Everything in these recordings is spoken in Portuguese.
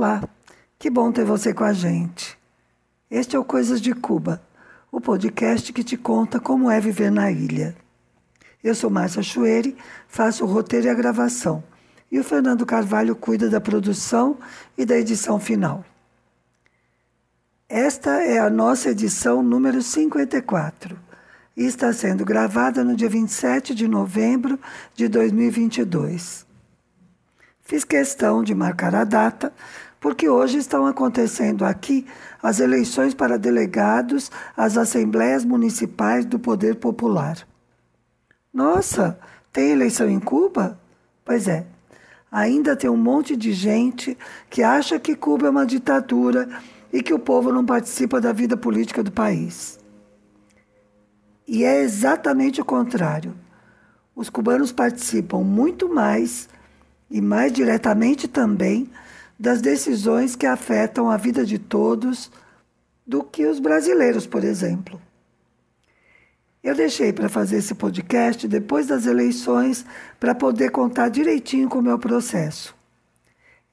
Olá, que bom ter você com a gente. Este é o Coisas de Cuba, o podcast que te conta como é viver na ilha. Eu sou Márcia Chueri, faço o roteiro e a gravação, e o Fernando Carvalho cuida da produção e da edição final. Esta é a nossa edição número 54 e está sendo gravada no dia 27 de novembro de 2022. Fiz questão de marcar a data porque hoje estão acontecendo aqui as eleições para delegados às assembleias municipais do Poder Popular. Nossa, tem eleição em Cuba? Pois é. Ainda tem um monte de gente que acha que Cuba é uma ditadura e que o povo não participa da vida política do país. E é exatamente o contrário. Os cubanos participam muito mais e mais diretamente também das decisões que afetam a vida de todos do que os brasileiros, por exemplo. Eu deixei para fazer esse podcast depois das eleições para poder contar direitinho como é o processo.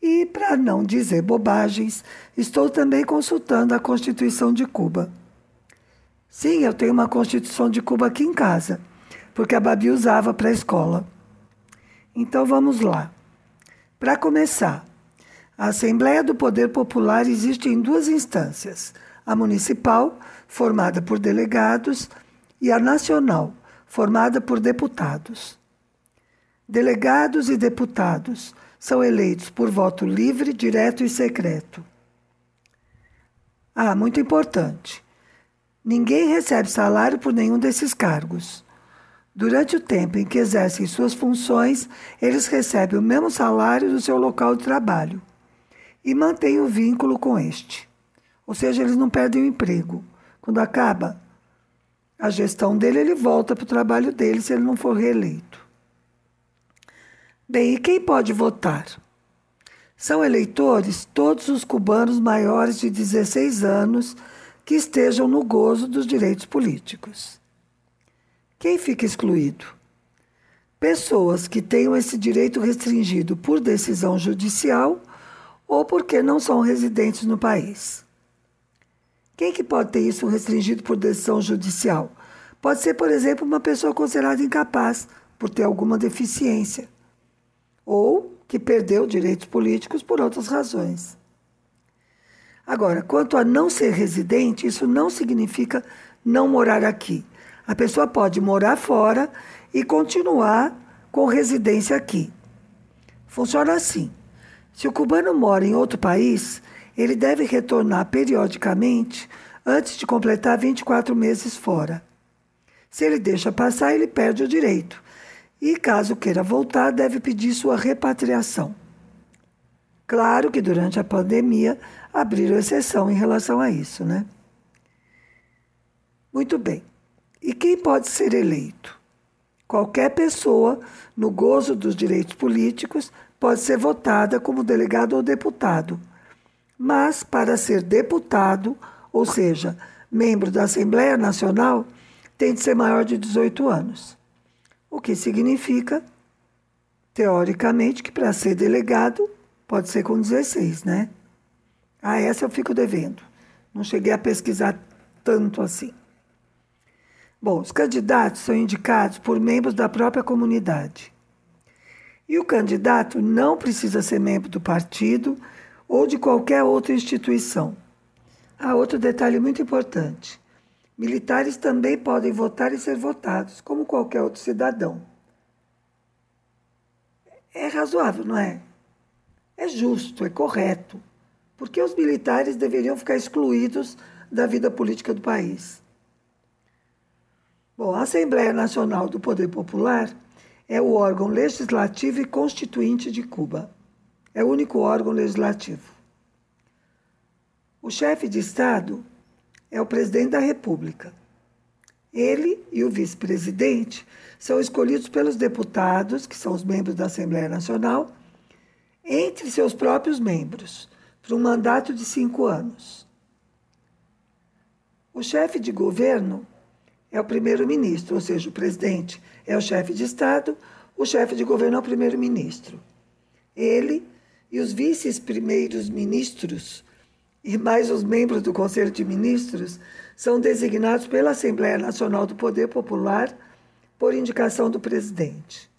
E, para não dizer bobagens, estou também consultando a Constituição de Cuba. Sim, eu tenho uma Constituição de Cuba aqui em casa, porque a Babi usava para a escola. Então vamos lá. Para começar, a Assembleia do Poder Popular existe em duas instâncias: a municipal, formada por delegados, e a nacional, formada por deputados. Delegados e deputados são eleitos por voto livre, direto e secreto. Ah, muito importante. Ninguém recebe salário por nenhum desses cargos. Durante o tempo em que exercem suas funções, eles recebem o mesmo salário do seu local de trabalho e mantêm o vínculo com este. Ou seja, eles não perdem o emprego. Quando acaba a gestão dele, ele volta para o trabalho dele se ele não for reeleito. Bem, e quem pode votar? São eleitores todos os cubanos maiores de 16 anos que estejam no gozo dos direitos políticos. Quem fica excluído? Pessoas que tenham esse direito restringido por decisão judicial ou porque não são residentes no país. Quem que pode ter isso restringido por decisão judicial? Pode ser, por exemplo, uma pessoa considerada incapaz por ter alguma deficiência ou que perdeu direitos políticos por outras razões. Agora, quanto a não ser residente, isso não significa não morar aqui. A pessoa pode morar fora e continuar com residência aqui. Funciona assim: se o cubano mora em outro país, ele deve retornar periodicamente antes de completar 24 meses fora. Se ele deixa passar, ele perde o direito e, caso queira voltar, deve pedir sua repatriação. Claro que durante a pandemia abriram exceção em relação a isso, né? Muito bem. E quem pode ser eleito? Qualquer pessoa, no gozo dos direitos políticos, pode ser votada como delegado ou deputado. Mas, para ser deputado, ou seja, membro da Assembleia Nacional, tem de ser maior de 18 anos. O que significa, teoricamente, que para ser delegado pode ser com 16, né? Ah, essa eu fico devendo. Não cheguei a pesquisar tanto assim. Bom, os candidatos são indicados por membros da própria comunidade. E o candidato não precisa ser membro do partido ou de qualquer outra instituição. Há outro detalhe muito importante. Militares também podem votar e ser votados, como qualquer outro cidadão. É razoável, não é? É justo, é correto. Porque os militares deveriam ficar excluídos da vida política do país. Bom, a Assembleia Nacional do Poder Popular é o órgão legislativo e constituinte de Cuba. É o único órgão legislativo. O chefe de Estado é o presidente da República. Ele e o vice-presidente são escolhidos pelos deputados, que são os membros da Assembleia Nacional, entre seus próprios membros, por um mandato de cinco anos. O chefe de governo é o primeiro-ministro, ou seja, o presidente é o chefe de Estado, o chefe de governo é o primeiro-ministro. Ele e os vices primeiros ministros e mais os membros do Conselho de Ministros são designados pela Assembleia Nacional do Poder Popular por indicação do presidente.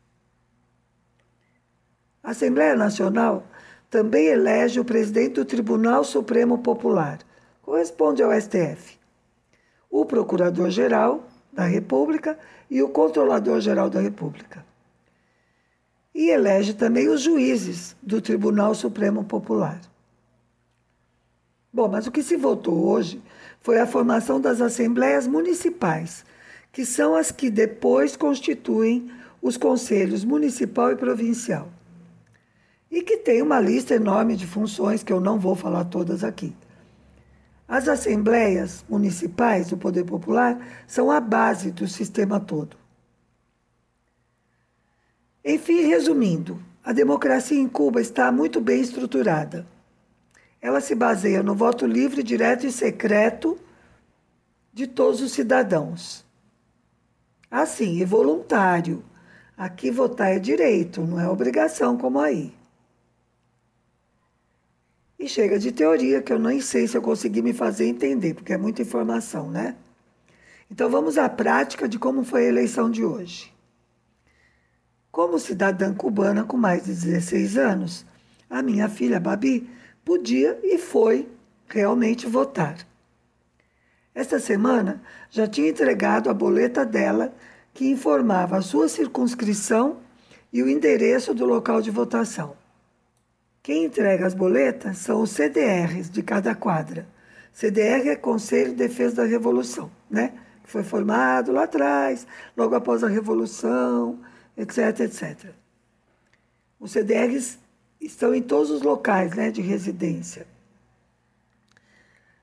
A Assembleia Nacional também elege o presidente do Tribunal Supremo Popular, corresponde ao STF, o Procurador-Geral da República e o Controlador-Geral da República. E elege também os juízes do Tribunal Supremo Popular. Bom, mas o que se votou hoje foi a formação das assembleias municipais, que são as que depois constituem os conselhos municipal e provincial. E que tem uma lista enorme de funções que eu não vou falar todas aqui. As assembleias municipais do poder popular são a base do sistema todo. Enfim, resumindo, a democracia em Cuba está muito bem estruturada. Ela se baseia no voto livre, direto e secreto de todos os cidadãos. Assim, e voluntário. Aqui votar é direito, não é obrigação como aí. Chega de teoria, que eu nem sei se eu consegui me fazer entender, porque é muita informação, né? Então vamos à prática de como foi a eleição de hoje. Como cidadã cubana com mais de 16 anos, a minha filha Babi podia e foi realmente votar. Esta semana já tinha entregado a boleta dela que informava a sua circunscrição e o endereço do local de votação. Quem entrega as boletas são os CDRs de cada quadra. CDR é Conselho de Defesa da Revolução, né? Que foi formado lá atrás, logo após a Revolução, etc, etc. Os CDRs estão em todos os locais né, de residência.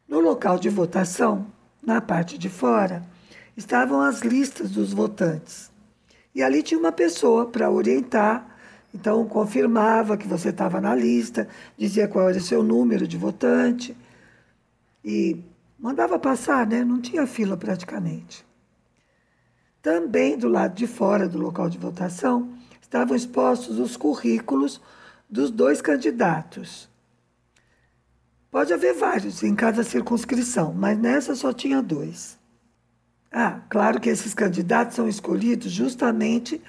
No local de votação, na parte de fora, estavam as listas dos votantes. E ali tinha uma pessoa para orientar então, confirmava que você estava na lista, dizia qual era o seu número de votante e mandava passar, né? Não tinha fila praticamente. Também do lado de fora do local de votação estavam expostos os currículos dos dois candidatos. Pode haver vários em cada circunscrição, mas nessa só tinha dois. Ah, claro que esses candidatos são escolhidos justamente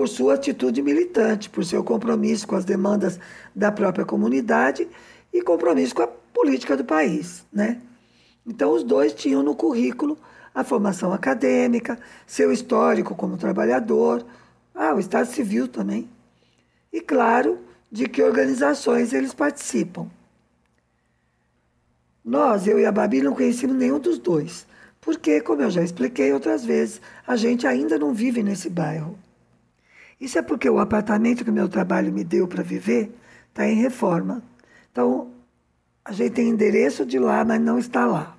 por sua atitude militante, por seu compromisso com as demandas da própria comunidade e compromisso com a política do país, né? Então os dois tinham no currículo a formação acadêmica, seu histórico como trabalhador, ah, o estado civil também. E claro, de que organizações eles participam. Nós, eu e a Babi, não conhecemos nenhum dos dois, porque, como eu já expliquei outras vezes, a gente ainda não vive nesse bairro. Isso é porque o apartamento que o meu trabalho me deu para viver está em reforma. Então, a gente tem endereço de lá, mas não está lá.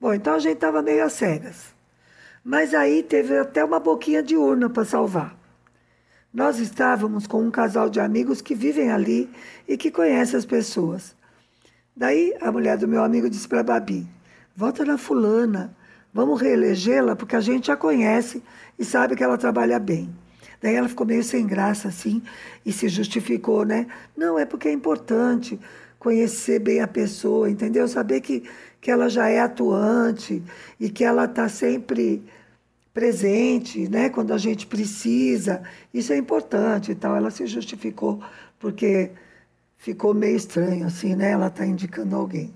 Bom, então a gente estava meio às cegas. Mas aí teve até uma boquinha de urna para salvar. Nós estávamos com um casal de amigos que vivem ali e que conhecem as pessoas. Daí a mulher do meu amigo disse para a Babi: Vota na fulana, vamos reelegê-la porque a gente já conhece e sabe que ela trabalha bem. Daí ela ficou meio sem graça, assim, e se justificou, né? Não, é porque é importante conhecer bem a pessoa, entendeu? Saber que, que ela já é atuante e que ela está sempre presente, né? Quando a gente precisa. Isso é importante e tal. Ela se justificou porque ficou meio estranho, assim, né? Ela está indicando alguém.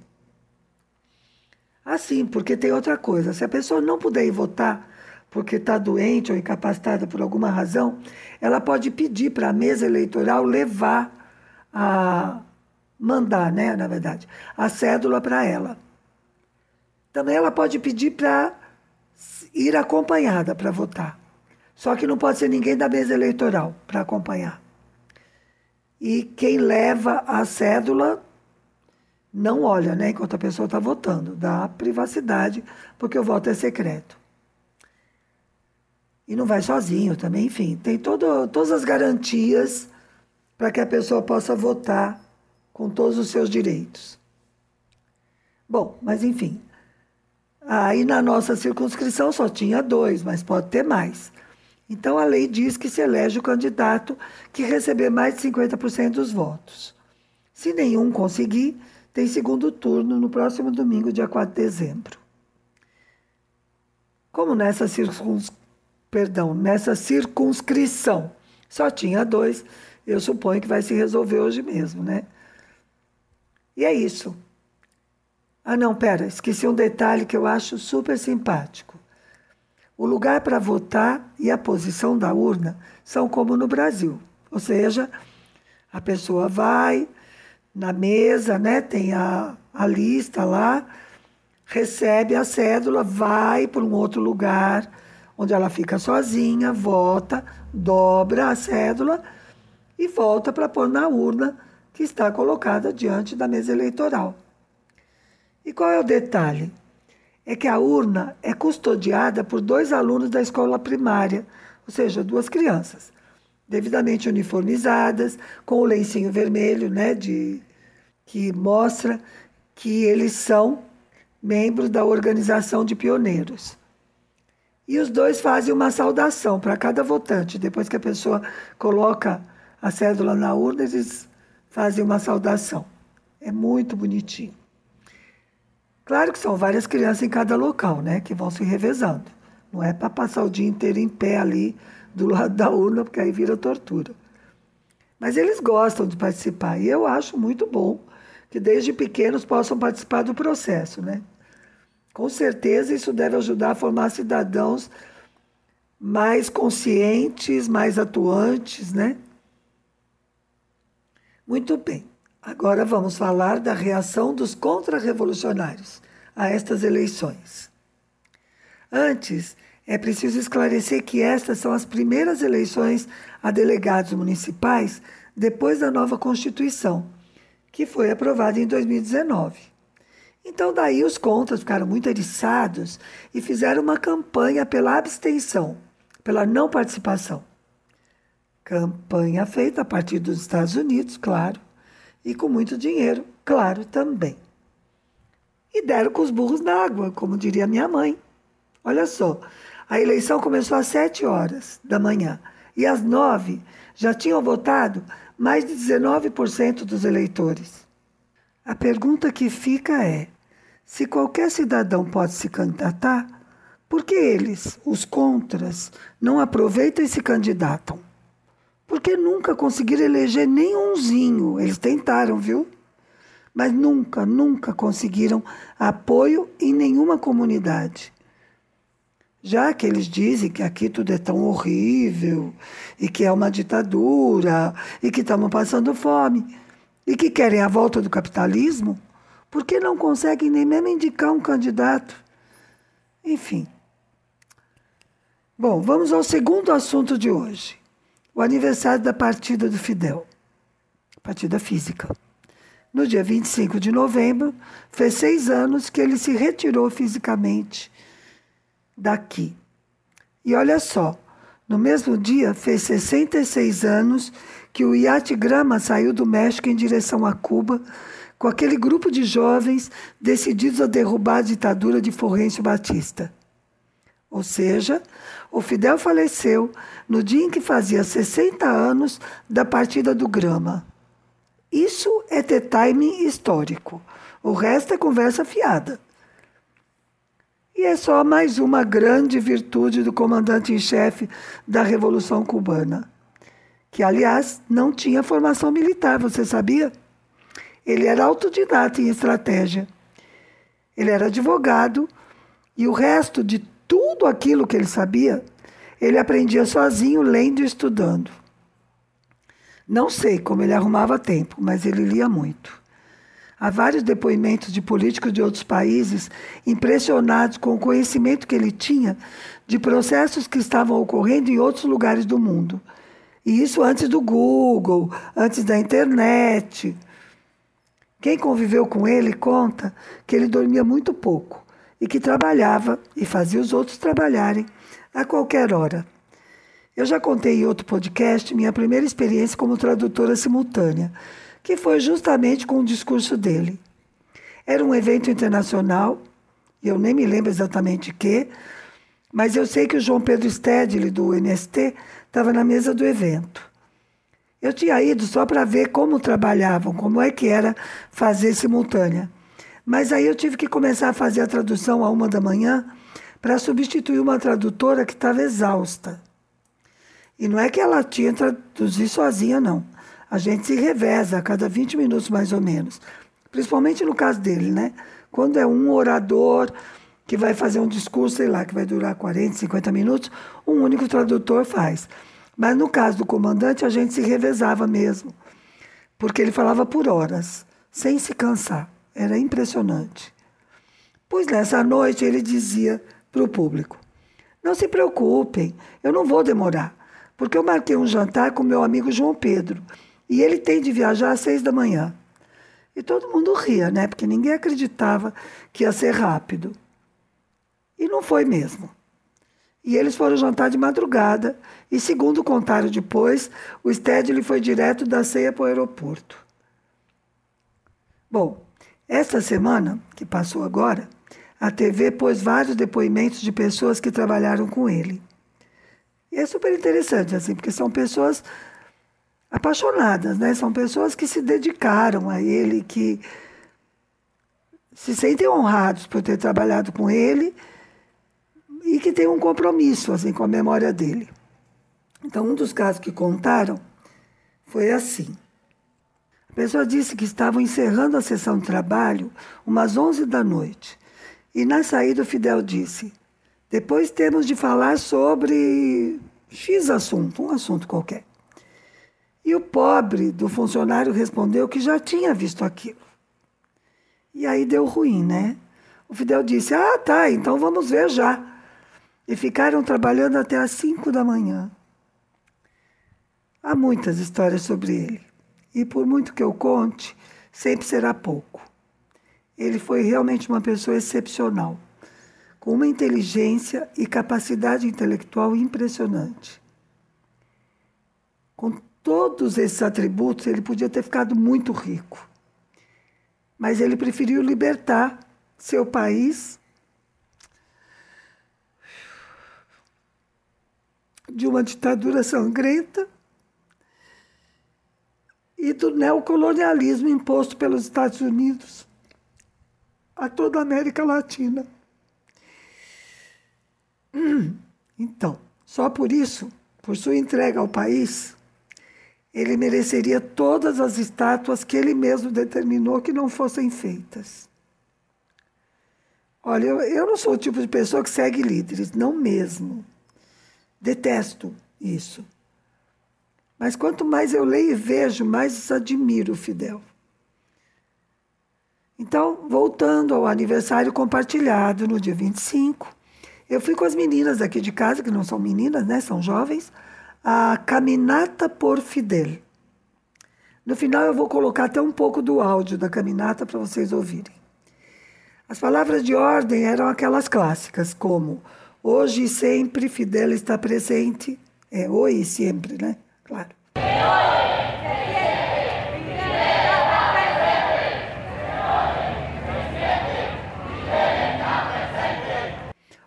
Assim, porque tem outra coisa. Se a pessoa não puder ir votar porque está doente ou incapacitada por alguma razão, ela pode pedir para a mesa eleitoral levar a mandar, né, na verdade, a cédula para ela. Também ela pode pedir para ir acompanhada para votar. Só que não pode ser ninguém da mesa eleitoral para acompanhar. E quem leva a cédula não olha, né, enquanto a pessoa está votando, dá privacidade, porque o voto é secreto. E não vai sozinho também, enfim, tem todo, todas as garantias para que a pessoa possa votar com todos os seus direitos. Bom, mas enfim, aí na nossa circunscrição só tinha dois, mas pode ter mais. Então a lei diz que se elege o candidato que receber mais de 50% dos votos. Se nenhum conseguir, tem segundo turno no próximo domingo, dia 4 de dezembro. Como nessa, circuns... Perdão, nessa circunscrição só tinha dois, eu suponho que vai se resolver hoje mesmo, né? E é isso. Ah, não, pera, esqueci um detalhe que eu acho super simpático. O lugar para votar e a posição da urna são como no Brasil. Ou seja, a pessoa vai na mesa, né, tem a, a lista lá, recebe a cédula, vai para um outro lugar, onde ela fica sozinha, vota, dobra a cédula e volta para pôr na urna que está colocada diante da mesa eleitoral. E qual é o detalhe? É que a urna é custodiada por dois alunos da escola primária, ou seja, duas crianças, devidamente uniformizadas, com o lencinho vermelho, né, de, que mostra que eles são membros da organização de pioneiros. E os dois fazem uma saudação para cada votante. Depois que a pessoa coloca a cédula na urna, eles fazem uma saudação. É muito bonitinho. Claro que são várias crianças em cada local, né, que vão se revezando. Não é para passar o dia inteiro em pé ali do lado da urna, porque aí vira tortura. Mas eles gostam de participar e eu acho muito bom que desde pequenos possam participar do processo, né? Com certeza isso deve ajudar a formar cidadãos mais conscientes, mais atuantes, né? Muito bem. Agora vamos falar da reação dos contra-revolucionários a estas eleições. Antes, é preciso esclarecer que estas são as primeiras eleições a delegados municipais depois da nova Constituição, que foi aprovada em 2019. Então, daí os contras ficaram muito eriçados e fizeram uma campanha pela abstenção, pela não participação. Campanha feita a partir dos Estados Unidos, claro, e com muito dinheiro, claro, também. E deram com os burros na água, como diria minha mãe. Olha só, a eleição começou às sete horas da manhã e às nove já tinham votado mais de 19% dos eleitores. A pergunta que fica é: se qualquer cidadão pode se candidatar, por que eles, os contras, não aproveitam e se candidatam? Porque nunca conseguiram eleger nenhumzinho. Eles tentaram, viu? Mas nunca, nunca conseguiram apoio em nenhuma comunidade. Já que eles dizem que aqui tudo é tão horrível, e que é uma ditadura, e que estamos passando fome, e que querem a volta do capitalismo, por que não conseguem nem mesmo indicar um candidato? Enfim. Bom, vamos ao segundo assunto de hoje. O aniversário da partida do Fidel. Partida física. No dia 25 de novembro, fez seis anos que ele se retirou fisicamente daqui. E olha só, no mesmo dia fez 66 anos que o iate Grama saiu do México em direção a Cuba com aquele grupo de jovens decididos a derrubar a ditadura de Forrêncio Batista. Ou seja, o Fidel faleceu no dia em que fazia 60 anos da partida do Grama. Isso é ter timing histórico. O resto é conversa fiada. E é só mais uma grande virtude do comandante em chefe da Revolução Cubana, que, aliás, não tinha formação militar, você sabia? Ele era autodidata em estratégia. Ele era advogado e o resto de tudo aquilo que ele sabia, ele aprendia sozinho, lendo e estudando. Não sei como ele arrumava tempo, mas ele lia muito. Há vários depoimentos de políticos de outros países impressionados com o conhecimento que ele tinha de processos que estavam ocorrendo em outros lugares do mundo. E isso antes do Google, antes da internet. Quem conviveu com ele conta que ele dormia muito pouco e que trabalhava e fazia os outros trabalharem a qualquer hora. Eu já contei em outro podcast minha primeira experiência como tradutora simultânea, que foi justamente com o discurso dele. Era um evento internacional, e eu nem me lembro exatamente que, Mas eu sei que o João Pedro Stedley, do NST, estava na mesa do evento. Eu tinha ido só para ver como trabalhavam, como é que era fazer simultânea. Mas aí eu tive que começar a fazer a tradução a uma da manhã para substituir uma tradutora que estava exausta. E não é que ela tinha traduzir sozinha, não. A gente se reveza a cada 20 minutos mais ou menos. Principalmente no caso dele, né? Quando é um orador que vai fazer um discurso, sei lá, que vai durar 40, 50 minutos, um único tradutor faz. Mas no caso do comandante, a gente se revezava mesmo, porque ele falava por horas, sem se cansar. Era impressionante. Pois nessa noite ele dizia para o público: Não se preocupem, eu não vou demorar, porque eu marquei um jantar com meu amigo João Pedro e ele tem de viajar às seis da manhã. E todo mundo ria, né? Porque ninguém acreditava que ia ser rápido. E não foi mesmo. E eles foram jantar de madrugada, e segundo contaram depois, o Stedley foi direto da ceia para o aeroporto. Bom, esta semana, que passou agora, a TV pôs vários depoimentos de pessoas que trabalharam com ele. E é super interessante, assim, porque são pessoas apaixonadas, né? São pessoas que se dedicaram a ele, que se sentem honrados por ter trabalhado com ele e que têm um compromisso assim com a memória dele. Então, um dos casos que contaram foi assim. A pessoa disse que estavam encerrando a sessão de trabalho umas 11 da noite. E na saída o Fidel disse: "Depois temos de falar sobre X assunto, um assunto qualquer". E o pobre do funcionário respondeu que já tinha visto aquilo. E aí deu ruim, né? O Fidel disse: Ah, tá, então vamos ver já. E ficaram trabalhando até às cinco da manhã. Há muitas histórias sobre ele. E por muito que eu conte, sempre será pouco. Ele foi realmente uma pessoa excepcional, com uma inteligência e capacidade intelectual impressionante. Com todos esses atributos, ele podia ter ficado muito rico. Mas ele preferiu libertar seu país de uma ditadura sangrenta e do neocolonialismo imposto pelos Estados Unidos a toda a América Latina. Então, só por isso, por sua entrega ao país, ele mereceria todas as estátuas que ele mesmo determinou que não fossem feitas. Olha, eu, eu não sou o tipo de pessoa que segue líderes, não mesmo. Detesto isso. Mas quanto mais eu leio e vejo, mais admiro o Fidel. Então, voltando ao aniversário compartilhado no dia 25, eu fui com as meninas aqui de casa, que não são meninas, né, são jovens, a Caminata por Fidel. No final eu vou colocar até um pouco do áudio da caminata para vocês ouvirem. As palavras de ordem eram aquelas clássicas, como hoje e sempre Fidel está presente. É hoje e sempre, né? Claro.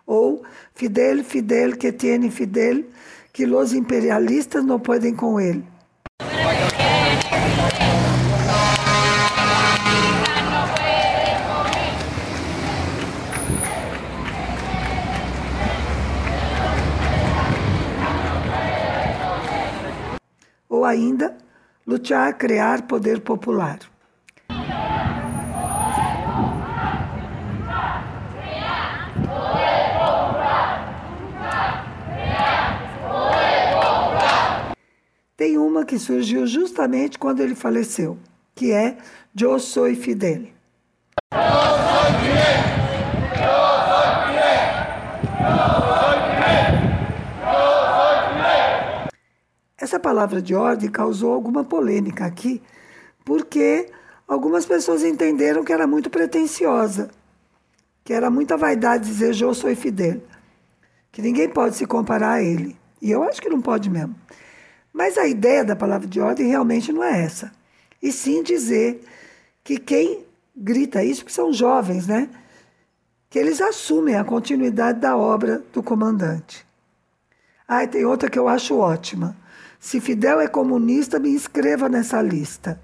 Ou Fidel, Fidel, que tiene Fidel, que os imperialistas não podem com ele. Ainda, lutar, criar poder popular. Tem uma que surgiu justamente quando ele faleceu, que é Eu sou Fidel. Essa palavra de ordem causou alguma polêmica aqui, porque algumas pessoas entenderam que era muito pretensiosa, que era muita vaidade dizer eu sou Fidel, que ninguém pode se comparar a ele. E eu acho que não pode mesmo. Mas a ideia da palavra de ordem realmente não é essa. E sim dizer que quem grita isso, que são jovens, né? que eles assumem a continuidade da obra do comandante. Ah, e tem outra que eu acho ótima. Se Fidel é comunista, me inscreva nessa lista.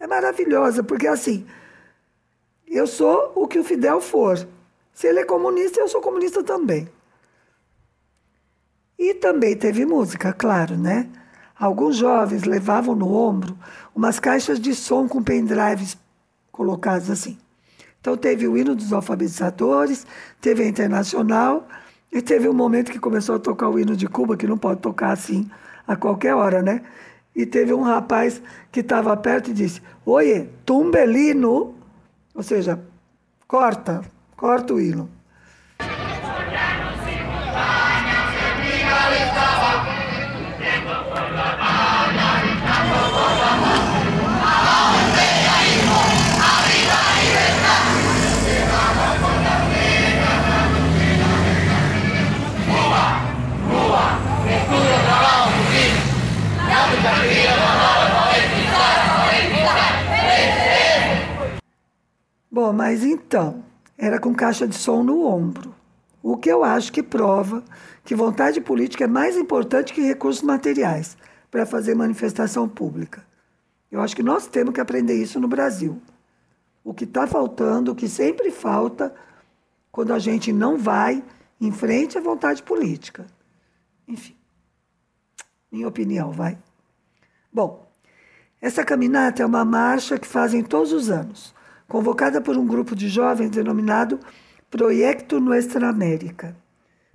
É maravilhosa, porque assim, eu sou o que o Fidel for. Se ele é comunista, eu sou comunista também. E também teve música, claro, né? Alguns jovens levavam no ombro umas caixas de som com pendrives colocados assim. Então teve o hino dos alfabetizadores, teve a internacional e teve um momento que começou a tocar o hino de Cuba, que não pode tocar assim a qualquer hora, né? E teve um rapaz que estava perto e disse: Oye, tumbelino, ou seja, corta, corta o hino. Bom, mas então, era com caixa de som no ombro. O que eu acho que prova que vontade política é mais importante que recursos materiais para fazer manifestação pública. Eu acho que nós temos que aprender isso no Brasil. O que está faltando, o que sempre falta, quando a gente não vai em frente à vontade política. Enfim, minha opinião, vai. Bom, essa caminhada é uma marcha que fazem todos os anos convocada por um grupo de jovens denominado Proyecto Nuestra América.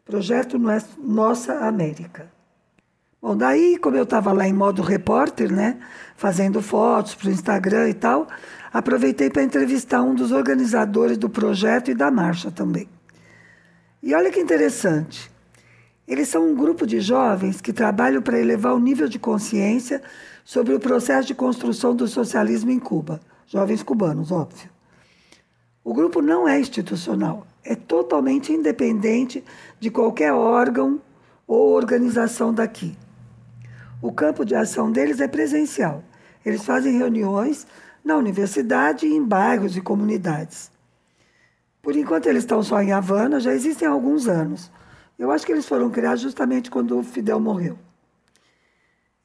Projeto Nossa América. Bom, daí, como eu estava lá em modo repórter, né, fazendo fotos para o Instagram e tal, aproveitei para entrevistar um dos organizadores do projeto e da marcha também. E olha que interessante. Eles são um grupo de jovens que trabalham para elevar o nível de consciência sobre o processo de construção do socialismo em Cuba jovens cubanos, óbvio. O grupo não é institucional, é totalmente independente de qualquer órgão ou organização daqui. O campo de ação deles é presencial. Eles fazem reuniões na universidade e em bairros e comunidades. Por enquanto eles estão só em Havana, já existem há alguns anos. Eu acho que eles foram criados justamente quando o Fidel morreu.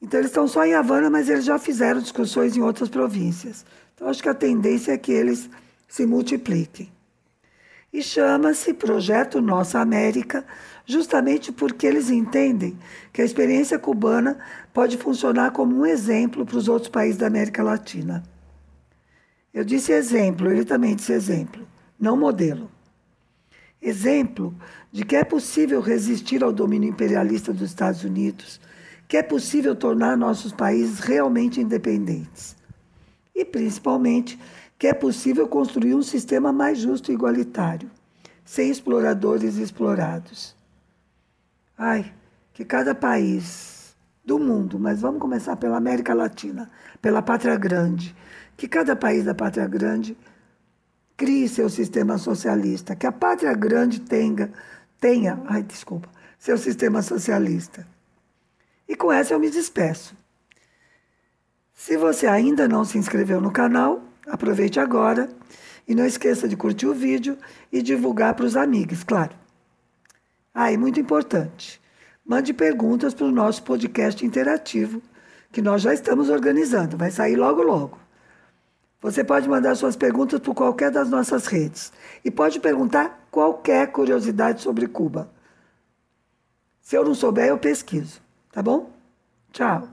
Então eles estão só em Havana, mas eles já fizeram discussões em outras províncias. Então, acho que a tendência é que eles se multipliquem. E chama-se Projeto Nossa América, justamente porque eles entendem que a experiência cubana pode funcionar como um exemplo para os outros países da América Latina. Eu disse exemplo, ele também disse exemplo, não modelo. Exemplo de que é possível resistir ao domínio imperialista dos Estados Unidos, que é possível tornar nossos países realmente independentes e, principalmente, que é possível construir um sistema mais justo e igualitário, sem exploradores e explorados. Ai, que cada país do mundo, mas vamos começar pela América Latina, pela Pátria Grande, que cada país da Pátria Grande crie seu sistema socialista, que a Pátria Grande tenha, tenha, ai, desculpa, seu sistema socialista. E com essa eu me despeço. Se você ainda não se inscreveu no canal, aproveite agora e não esqueça de curtir o vídeo e divulgar para os amigos, claro. Ah, e muito importante, mande perguntas para o nosso podcast interativo, que nós já estamos organizando, vai sair logo logo. Você pode mandar suas perguntas por qualquer das nossas redes e pode perguntar qualquer curiosidade sobre Cuba. Se eu não souber, eu pesquiso, tá bom? Tchau.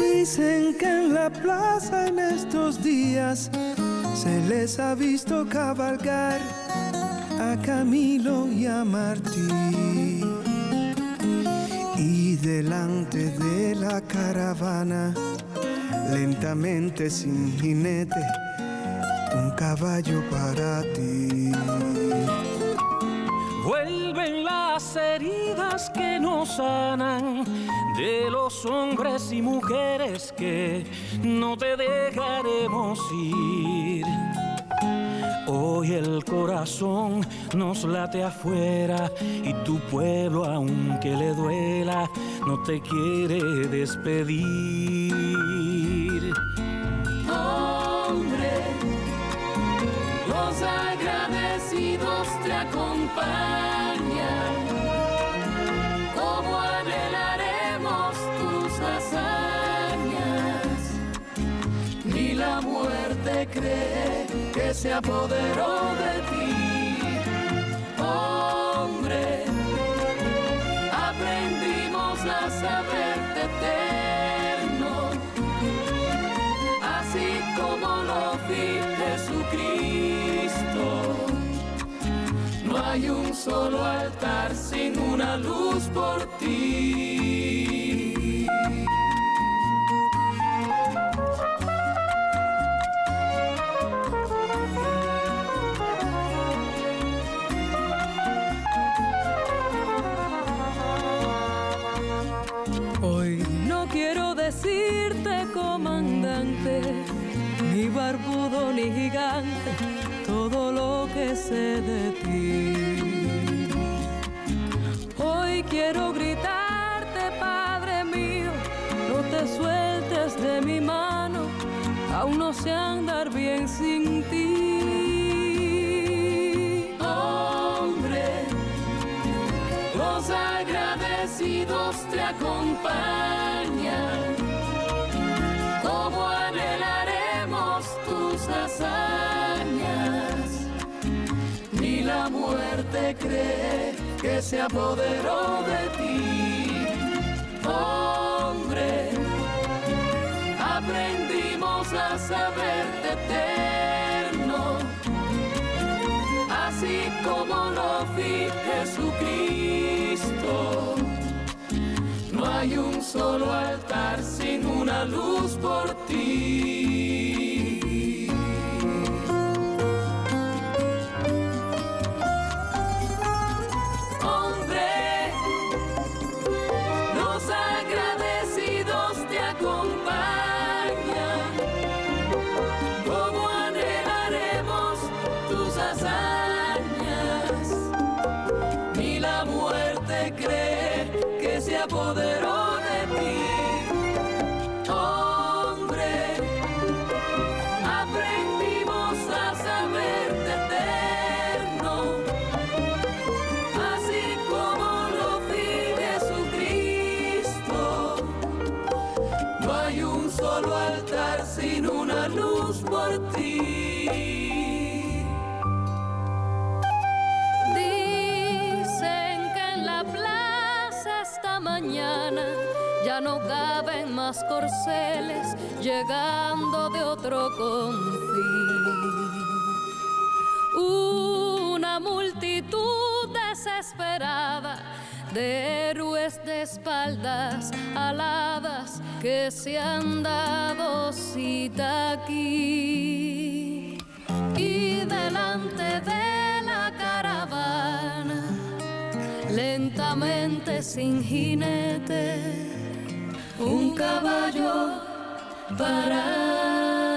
Dicen que en la plaza en estos días se les ha visto cabalgar a Camilo y a Martí. Y delante de la caravana, lentamente sin jinete, caballo para ti. Vuelven las heridas que nos sanan, de los hombres y mujeres que no te dejaremos ir. Hoy el corazón nos late afuera y tu pueblo, aunque le duela, no te quiere despedir. Los agradecidos te acompañan. Como anhelaremos tus hazañas, ni la muerte cree que se apoderó de ti. Hay un solo altar sin una luz por ti. Todo lo que sé de ti. Hoy quiero gritarte, Padre mío, no te sueltes de mi mano, aún no sé andar bien sin ti. Hombre, los agradecidos te acompañan. Cree que se apoderó de ti. Hombre, aprendimos a saberte eterno así como lo vi Jesucristo. No hay un solo altar sin una luz por ti. Ya no caben más corceles llegando de otro confín. Una multitud desesperada de héroes de espaldas aladas que se han dado cita aquí. Y delante de la caravana, lentamente sin jinete, un caballo para